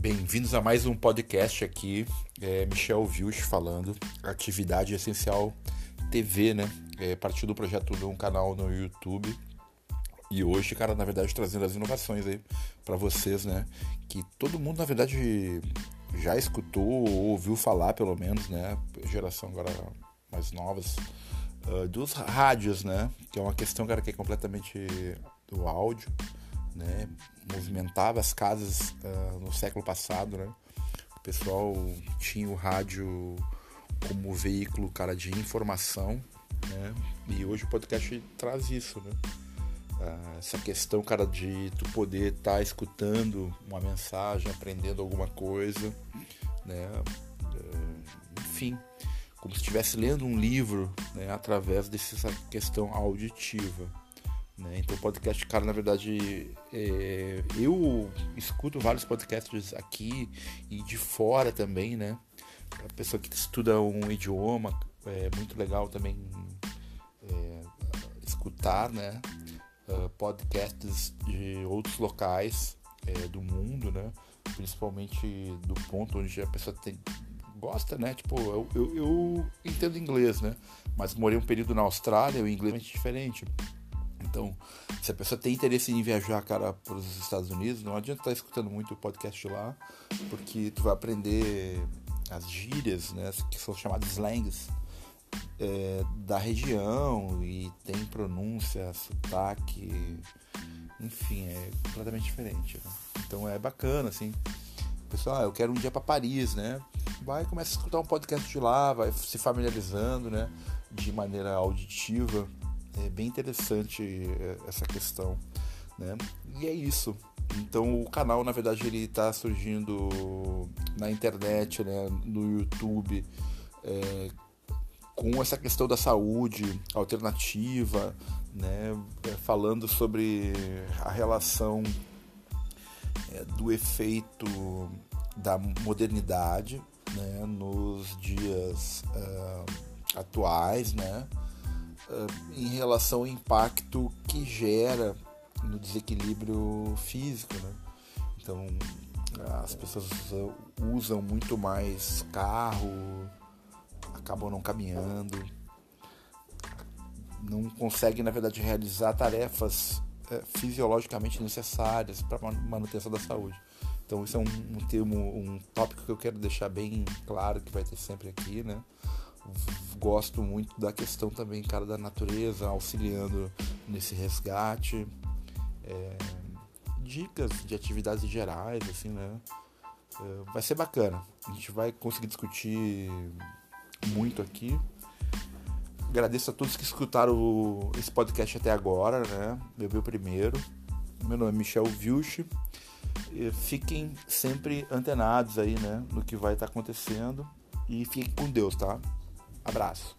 Bem-vindos a mais um podcast aqui, é Michel Vilch falando, atividade essencial TV, né? É, partiu do projeto de um canal no YouTube e hoje, cara, na verdade, trazendo as inovações aí para vocês, né? Que todo mundo, na verdade, já escutou ou ouviu falar, pelo menos, né? Geração agora mais novas, uh, dos rádios, né? Que é uma questão, cara, que é completamente do áudio, né? Movimentava as casas uh, no século passado, né? O pessoal tinha o rádio como veículo, cara, de informação, né? E hoje o podcast traz isso, né? Uh, essa questão, cara, de tu poder estar tá escutando uma mensagem, aprendendo alguma coisa, né? Uh, enfim, como se estivesse lendo um livro, né? Através dessa questão auditiva. Né? Então, o podcast, cara, na verdade, é... eu escuto vários podcasts aqui e de fora também, né? A pessoa que estuda um idioma, é muito legal também é, escutar, né? uh, podcasts de outros locais é, do mundo, né? Principalmente do ponto onde a pessoa tem, gosta, né? Tipo, eu, eu, eu, entendo inglês, né? Mas morei um período na Austrália, o inglês é diferente. Então, se a pessoa tem interesse em viajar, cara, para os Estados Unidos, não adianta estar tá escutando muito o podcast lá, porque tu vai aprender as gírias, né? Que são chamadas slangs é, da região e tem pronúncia, sotaque, enfim, é completamente diferente. Né? Então é bacana, assim. Pessoal, ah, eu quero um dia para Paris, né? Vai começa a escutar um podcast de lá, vai se familiarizando, né? De maneira auditiva. É bem interessante é, essa questão, né? E é isso. Então o canal, na verdade, ele está surgindo na internet, né? No YouTube. É, com essa questão da saúde alternativa, né, é, falando sobre a relação é, do efeito da modernidade né, nos dias uh, atuais, né, em relação ao impacto que gera no desequilíbrio físico. Né? Então, as pessoas usam muito mais carro, acabam não caminhando, não conseguem, na verdade, realizar tarefas é, fisiologicamente necessárias para manutenção da saúde. Então isso é um, um termo, um tópico que eu quero deixar bem claro que vai ter sempre aqui, né? Gosto muito da questão também, cara, da natureza, auxiliando nesse resgate. É, dicas de atividades gerais, assim, né? É, vai ser bacana. A gente vai conseguir discutir muito aqui. Agradeço a todos que escutaram esse podcast até agora, né? Meu meu primeiro. Meu nome é Michel Vilch. Fiquem sempre antenados aí, né? No que vai estar acontecendo. E fiquem com Deus, tá? Abraço.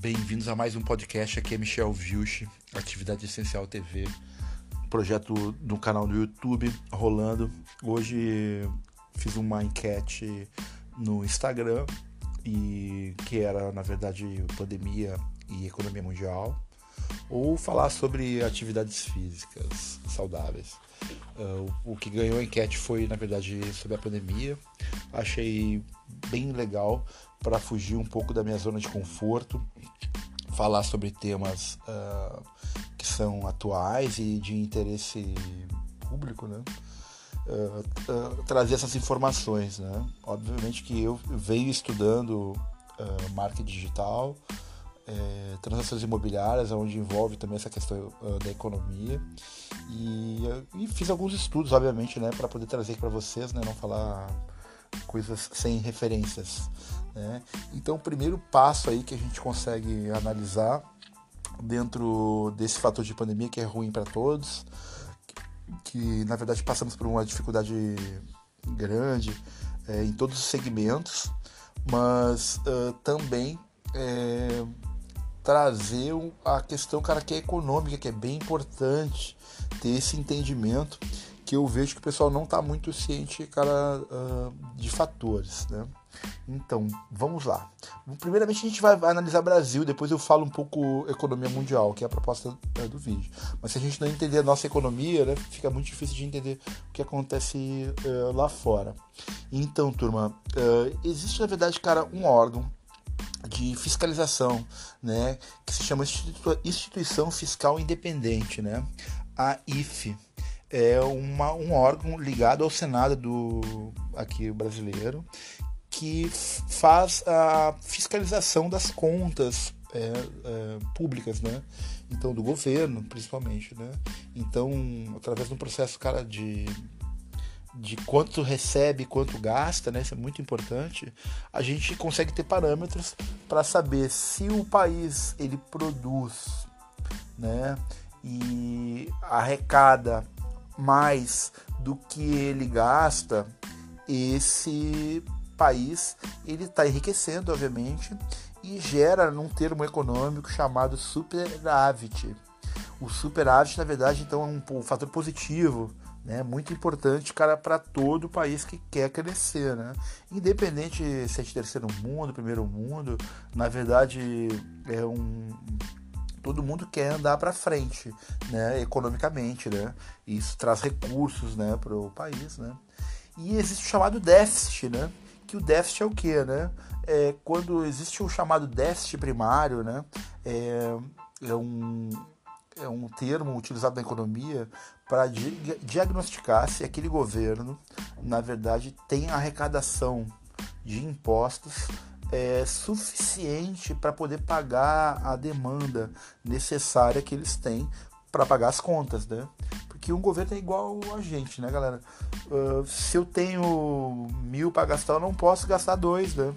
Bem-vindos a mais um podcast. Aqui é Michel Vilch, Atividade Essencial TV, projeto no canal do YouTube rolando. Hoje fiz uma enquete no Instagram e que era na verdade pandemia e economia mundial ou falar sobre atividades físicas saudáveis. Uh, o que ganhou a enquete foi na verdade sobre a pandemia. Achei bem legal para fugir um pouco da minha zona de conforto, falar sobre temas uh, que são atuais e de interesse público, né? Uh, trazer essas informações, né? Obviamente que eu venho estudando marketing digital, é, transações imobiliárias, onde envolve também essa questão da economia e, e, fiz alguns estudos, obviamente, né, para poder trazer para vocês, né, não falar coisas sem referências. Né? Então, o primeiro passo aí que a gente consegue analisar dentro desse fator de pandemia que é ruim para todos, que na verdade passamos por uma dificuldade grande é, em todos os segmentos, mas uh, também é, trazer a questão cara que é econômica, que é bem importante ter esse entendimento que eu vejo que o pessoal não está muito ciente, cara, uh, de fatores, né? Então, vamos lá. Primeiramente a gente vai analisar Brasil, depois eu falo um pouco economia mundial, que é a proposta é, do vídeo. Mas se a gente não entender a nossa economia, né, fica muito difícil de entender o que acontece uh, lá fora. Então, turma, uh, existe na verdade, cara, um órgão de fiscalização, né, que se chama Instituição Fiscal Independente, né, a IFE é uma, um órgão ligado ao Senado do aqui brasileiro que faz a fiscalização das contas é, é, públicas, né? Então do governo, principalmente, né? Então através de um processo cara de de quanto recebe, quanto gasta, né? Isso é muito importante. A gente consegue ter parâmetros para saber se o país ele produz, né? E arrecada mais do que ele gasta, esse país ele está enriquecendo, obviamente, e gera num termo econômico chamado superávit. O superávit, na verdade, então é um, um fator positivo, né, muito importante, cara, para todo país que quer crescer, né? Independente se é de terceiro mundo, primeiro mundo, na verdade é um todo mundo quer andar para frente, né, economicamente, né? Isso traz recursos, né, para o país, né? E existe o chamado déficit, né? Que o déficit é o quê, né? É quando existe o chamado déficit primário, né? É, é um é um termo utilizado na economia para di diagnosticar se aquele governo, na verdade, tem arrecadação de impostos é, suficiente para poder pagar a demanda necessária que eles têm para pagar as contas, né? Porque um governo é igual a gente, né, galera? Uh, se eu tenho mil para gastar, eu não posso gastar dois, né?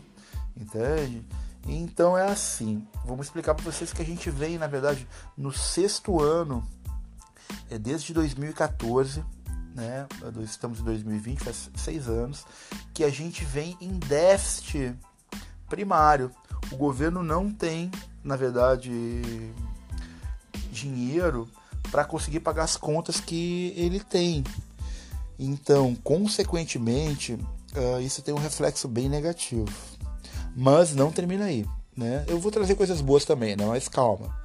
Entende? Então é assim. Vamos explicar para vocês que a gente vem, na verdade, no sexto ano, é desde 2014, né? Estamos em 2020, faz seis anos, que a gente vem em déficit primário. O governo não tem, na verdade, dinheiro para conseguir pagar as contas que ele tem. Então, consequentemente, uh, isso tem um reflexo bem negativo. Mas não termina aí. Né? Eu vou trazer coisas boas também, né? mas calma.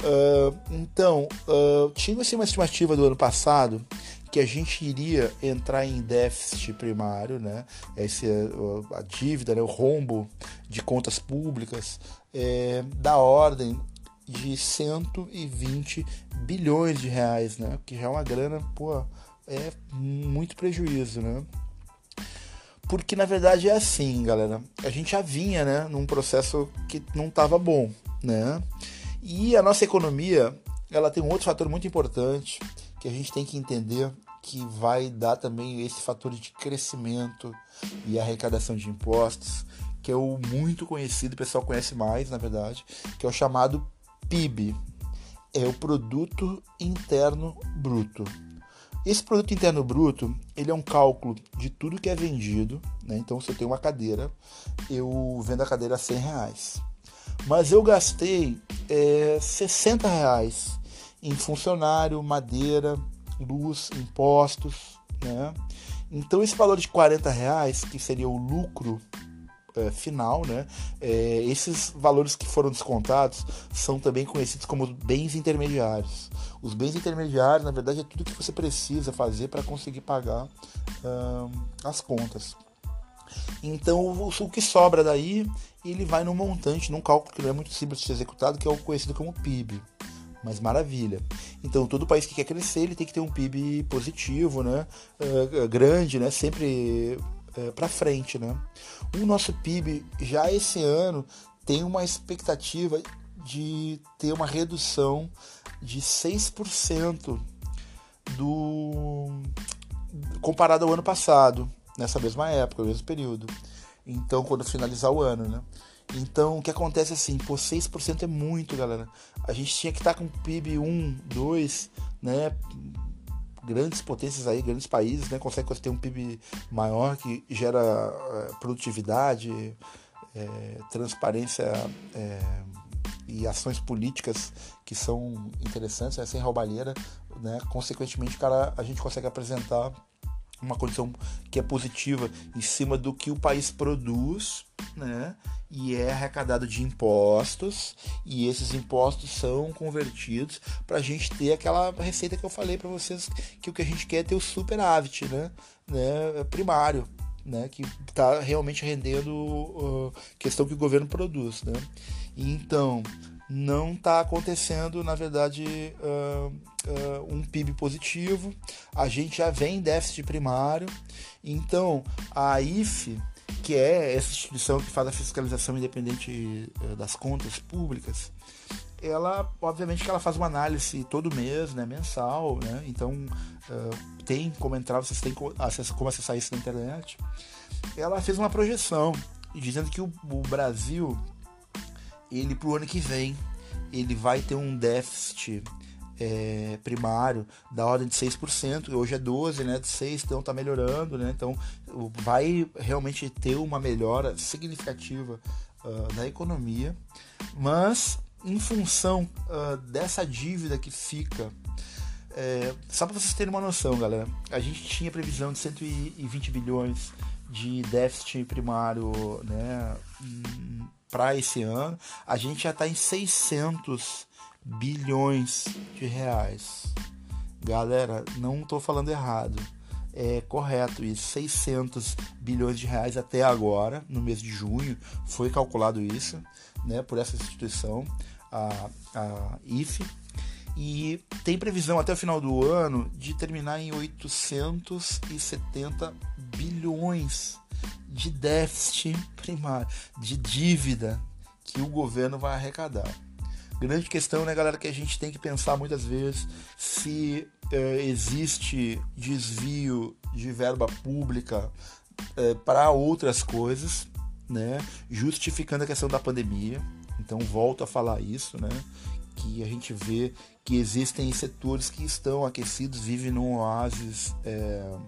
Uh, então, uh, tinha-se uma estimativa do ano passado que a gente iria entrar em déficit primário, né? Esse, a dívida, né? o rombo de contas públicas é, da ordem de 120 bilhões de reais, né? Que já é uma grana, pô, é muito prejuízo, né? Porque na verdade é assim, galera. A gente já vinha, né, num processo que não estava bom, né? E a nossa economia, ela tem um outro fator muito importante que a gente tem que entender que vai dar também esse fator de crescimento e arrecadação de impostos, que é o muito conhecido, o pessoal conhece mais, na verdade, que é o chamado PIB, é o produto interno bruto. Esse produto interno bruto, ele é um cálculo de tudo que é vendido, né? Então, se eu tenho uma cadeira, eu vendo a cadeira a 100 reais. Mas eu gastei é, 60 reais em funcionário, madeira, luz, impostos, né? Então esse valor de 40 reais, que seria o lucro é, final, né? É, esses valores que foram descontados são também conhecidos como bens intermediários. Os bens intermediários, na verdade, é tudo que você precisa fazer para conseguir pagar as contas. Então o, que sobra daí, ele vai no montante, num cálculo que não é muito simples de ser executado, que é o conhecido como PIB mas maravilha. Então, todo país que quer crescer, ele tem que ter um PIB positivo, né? Uh, grande, né? Sempre uh, para frente, né? O nosso PIB já esse ano tem uma expectativa de ter uma redução de 6% do comparado ao ano passado, nessa mesma época, no mesmo período. Então, quando finalizar o ano, né? Então, o que acontece é assim, pô, 6% é muito, galera. A gente tinha que estar tá com PIB 1, 2, né? Grandes potências aí, grandes países, né? Conseguem ter um PIB maior que gera é, produtividade, é, transparência é, e ações políticas que são interessantes, né? sem roubalheira, né? Consequentemente, cara, a gente consegue apresentar uma condição que é positiva em cima do que o país produz, né? E é arrecadado de impostos, e esses impostos são convertidos para a gente ter aquela receita que eu falei para vocês, que o que a gente quer é ter o superávit, né? né? Primário, né? Que está realmente rendendo uh, questão que o governo produz, né? Então, não está acontecendo, na verdade, uh, uh, um PIB positivo. A gente já vem em déficit primário. Então, a IFE, que é essa instituição que faz a fiscalização independente uh, das contas públicas, ela, obviamente, que ela faz uma análise todo mês, né, mensal, né? Então, tem como entrar, vocês têm como acessar isso na internet. Ela fez uma projeção dizendo que o, o Brasil ele para o ano que vem. Ele vai ter um déficit é, primário da ordem de 6%, hoje é 12%, né, de 6%, então está melhorando, né, então vai realmente ter uma melhora significativa uh, da economia, mas em função uh, dessa dívida que fica, é, só para vocês terem uma noção, galera, a gente tinha previsão de 120 bilhões de déficit primário, né, para esse ano, a gente já está em 600 bilhões de reais. Galera, não estou falando errado. É correto isso. 600 bilhões de reais até agora, no mês de junho, foi calculado isso, né, por essa instituição, a, a IFE. E tem previsão até o final do ano de terminar em 870 bilhões de déficit primário, de dívida que o governo vai arrecadar. Grande questão, né, galera, que a gente tem que pensar muitas vezes se é, existe desvio de verba pública é, para outras coisas, né, justificando a questão da pandemia. Então, volto a falar isso, né, que a gente vê que existem setores que estão aquecidos, vivem num oásis é,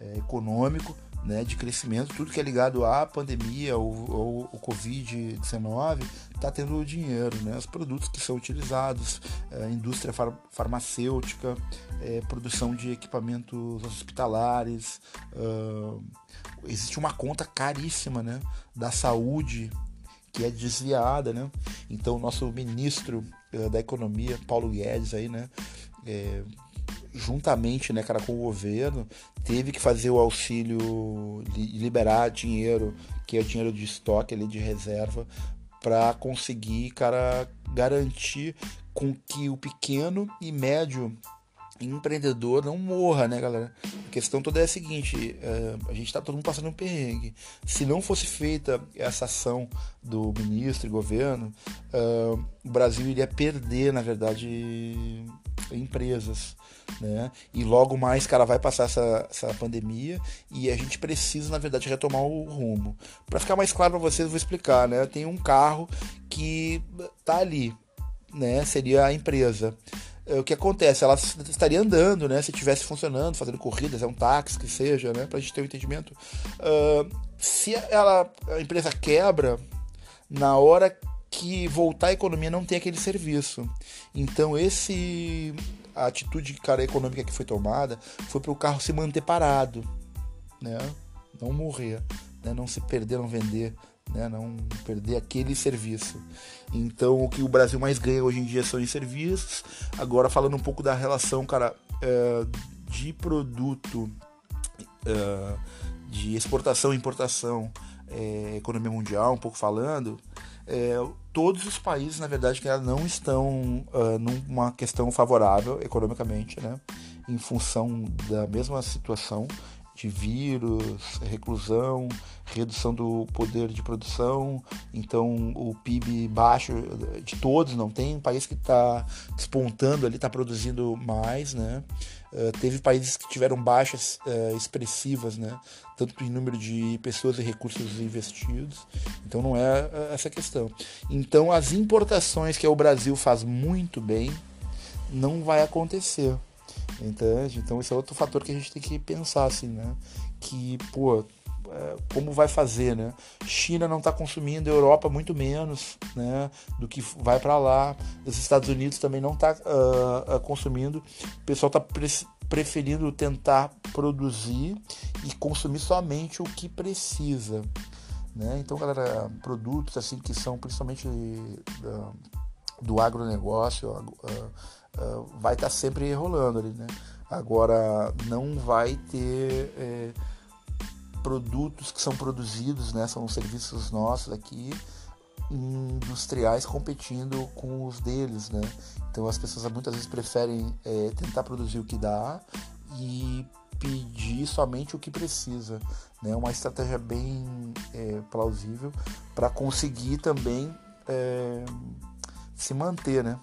é econômico, né, de crescimento, tudo que é ligado à pandemia ou, ou o Covid-19 está tendo dinheiro, né, os produtos que são utilizados, é, indústria far farmacêutica, é, produção de equipamentos hospitalares, uh, existe uma conta caríssima né, da saúde que é desviada, né? Então o nosso ministro uh, da economia, Paulo Guedes aí, né, é, juntamente, né, cara, com o governo, teve que fazer o auxílio, liberar dinheiro, que é dinheiro de estoque ali de reserva, para conseguir, cara, garantir com que o pequeno e médio empreendedor não morra, né, galera? A questão toda é a seguinte: é, a gente tá todo mundo passando um perrengue. Se não fosse feita essa ação do ministro e governo, é, o Brasil iria perder, na verdade, empresas né? E logo mais, cara, vai passar essa, essa pandemia e a gente precisa, na verdade, retomar o rumo. Para ficar mais claro para vocês, eu vou explicar, né? Tem um carro que tá ali, né? Seria a empresa. É, o que acontece? Ela estaria andando, né? Se estivesse funcionando, fazendo corridas, é um táxi que seja, né? Para a gente ter um entendimento. Uh, se ela, a empresa quebra, na hora que voltar a economia não tem aquele serviço. Então esse a atitude cara econômica que foi tomada foi para o carro se manter parado, né? Não morrer, né? Não se perder, não vender, né? Não perder aquele serviço. Então o que o Brasil mais ganha hoje em dia são em serviços. Agora falando um pouco da relação, cara, é, de produto, é, de exportação e importação, é, economia mundial, um pouco falando todos os países, na verdade, que não estão numa questão favorável economicamente, né? em função da mesma situação de vírus, reclusão, redução do poder de produção, então o PIB baixo de todos, não tem país que está despontando ali, está produzindo mais, né? Uh, teve países que tiveram baixas uh, expressivas, né? tanto em número de pessoas e recursos investidos. Então não é uh, essa questão. Então as importações que o Brasil faz muito bem não vai acontecer. Entende? Então esse é outro fator que a gente tem que pensar assim, né? Que, pô, é, como vai fazer, né? China não está consumindo, Europa muito menos, né? Do que vai para lá. Os Estados Unidos também não está uh, ah, ah, consumindo. O pessoal está preferindo tentar produzir e consumir somente o que precisa. Né? Então, galera, produtos assim que são principalmente uh, do agronegócio uh, uh, vai estar tá sempre rolando ali, né? Agora não vai ter é, produtos que são produzidos, né? São serviços nossos aqui industriais competindo com os deles, né? Então as pessoas muitas vezes preferem é, tentar produzir o que dá e pedir somente o que precisa, né? Uma estratégia bem é, plausível para conseguir também é, se manter, né?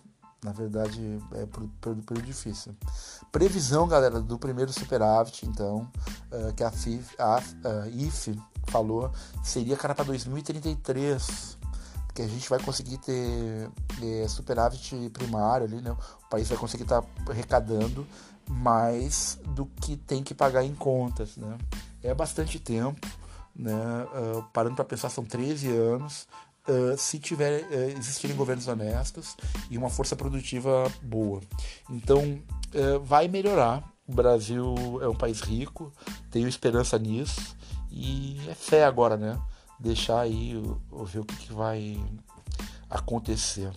Na verdade, é período difícil. Previsão, galera, do primeiro superávit, então, uh, que a, FIF, a, a IFE falou, seria, cara, para 2033 que a gente vai conseguir ter é, superávit primário ali, né? O país vai conseguir estar tá arrecadando mais do que tem que pagar em contas, né? É bastante tempo, né? Uh, parando para pensar, são 13 anos. Uh, se tiver uh, existirem governos honestos e uma força produtiva boa. Então, vai melhorar. O Brasil é um país rico, tenho esperança nisso e é fé agora, né? deixar aí, ver o que, que vai acontecer.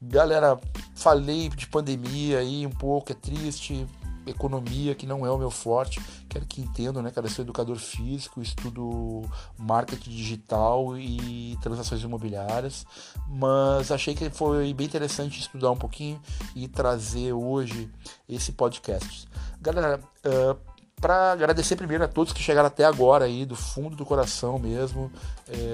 Galera, falei de pandemia aí um pouco, é triste, economia que não é o meu forte, quero que entendam, né, cara, eu sou educador físico, estudo marketing digital e transações imobiliárias, mas achei que foi bem interessante estudar um pouquinho e trazer hoje esse podcast. Galera, uh, para agradecer primeiro a todos que chegaram até agora aí, do fundo do coração mesmo.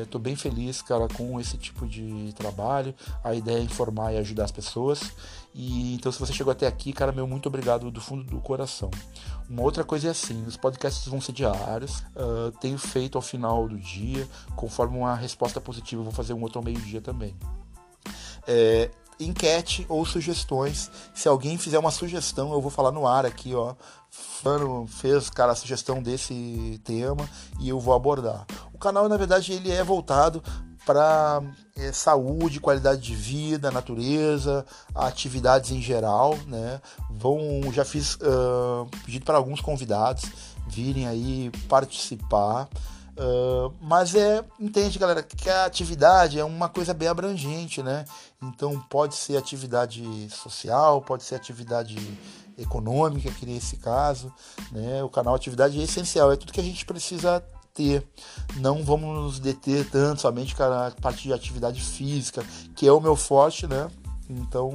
Estou é, bem feliz, cara, com esse tipo de trabalho. A ideia é informar e ajudar as pessoas. E então, se você chegou até aqui, cara, meu muito obrigado do fundo do coração. Uma outra coisa é assim: os podcasts vão ser diários. Uh, tenho feito ao final do dia, conforme uma resposta positiva, vou fazer um outro ao meio-dia também. É, enquete ou sugestões. Se alguém fizer uma sugestão, eu vou falar no ar aqui, ó. Fano fez, cara, a sugestão desse tema e eu vou abordar. O canal, na verdade, ele é voltado para é, saúde, qualidade de vida, natureza, atividades em geral, né? Vão, já fiz uh, pedido para alguns convidados virem aí participar. Uh, mas é, entende, galera, que a atividade é uma coisa bem abrangente, né? Então pode ser atividade social, pode ser atividade econômica, que nesse caso, né? O canal atividade é essencial, é tudo que a gente precisa Não vamos nos deter tanto somente com a parte de atividade física, que é o meu forte, né? Então,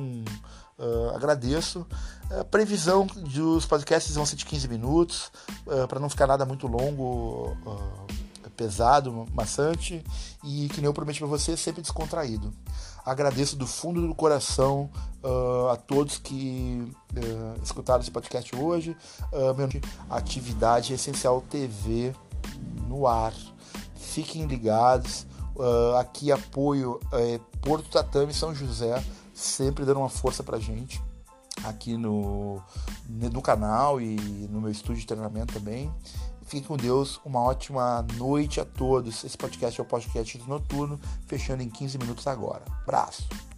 uh, agradeço. A previsão dos podcasts vão ser de 15 minutos, uh, para não ficar nada muito longo pesado, maçante e que nem eu prometi para você, sempre descontraído. Agradeço do fundo do coração uh, a todos que uh, escutaram esse podcast hoje. Uh, atividade essencial TV no ar. Fiquem ligados. aqui apoio é, Porto Tatame São José, sempre dando uma força pra gente aqui no, no canal e no meu estúdio de treinamento também. Fiquem com Deus, uma ótima noite a todos. Esse podcast é o podcast noturno, fechando em 15 minutos agora. Abraço!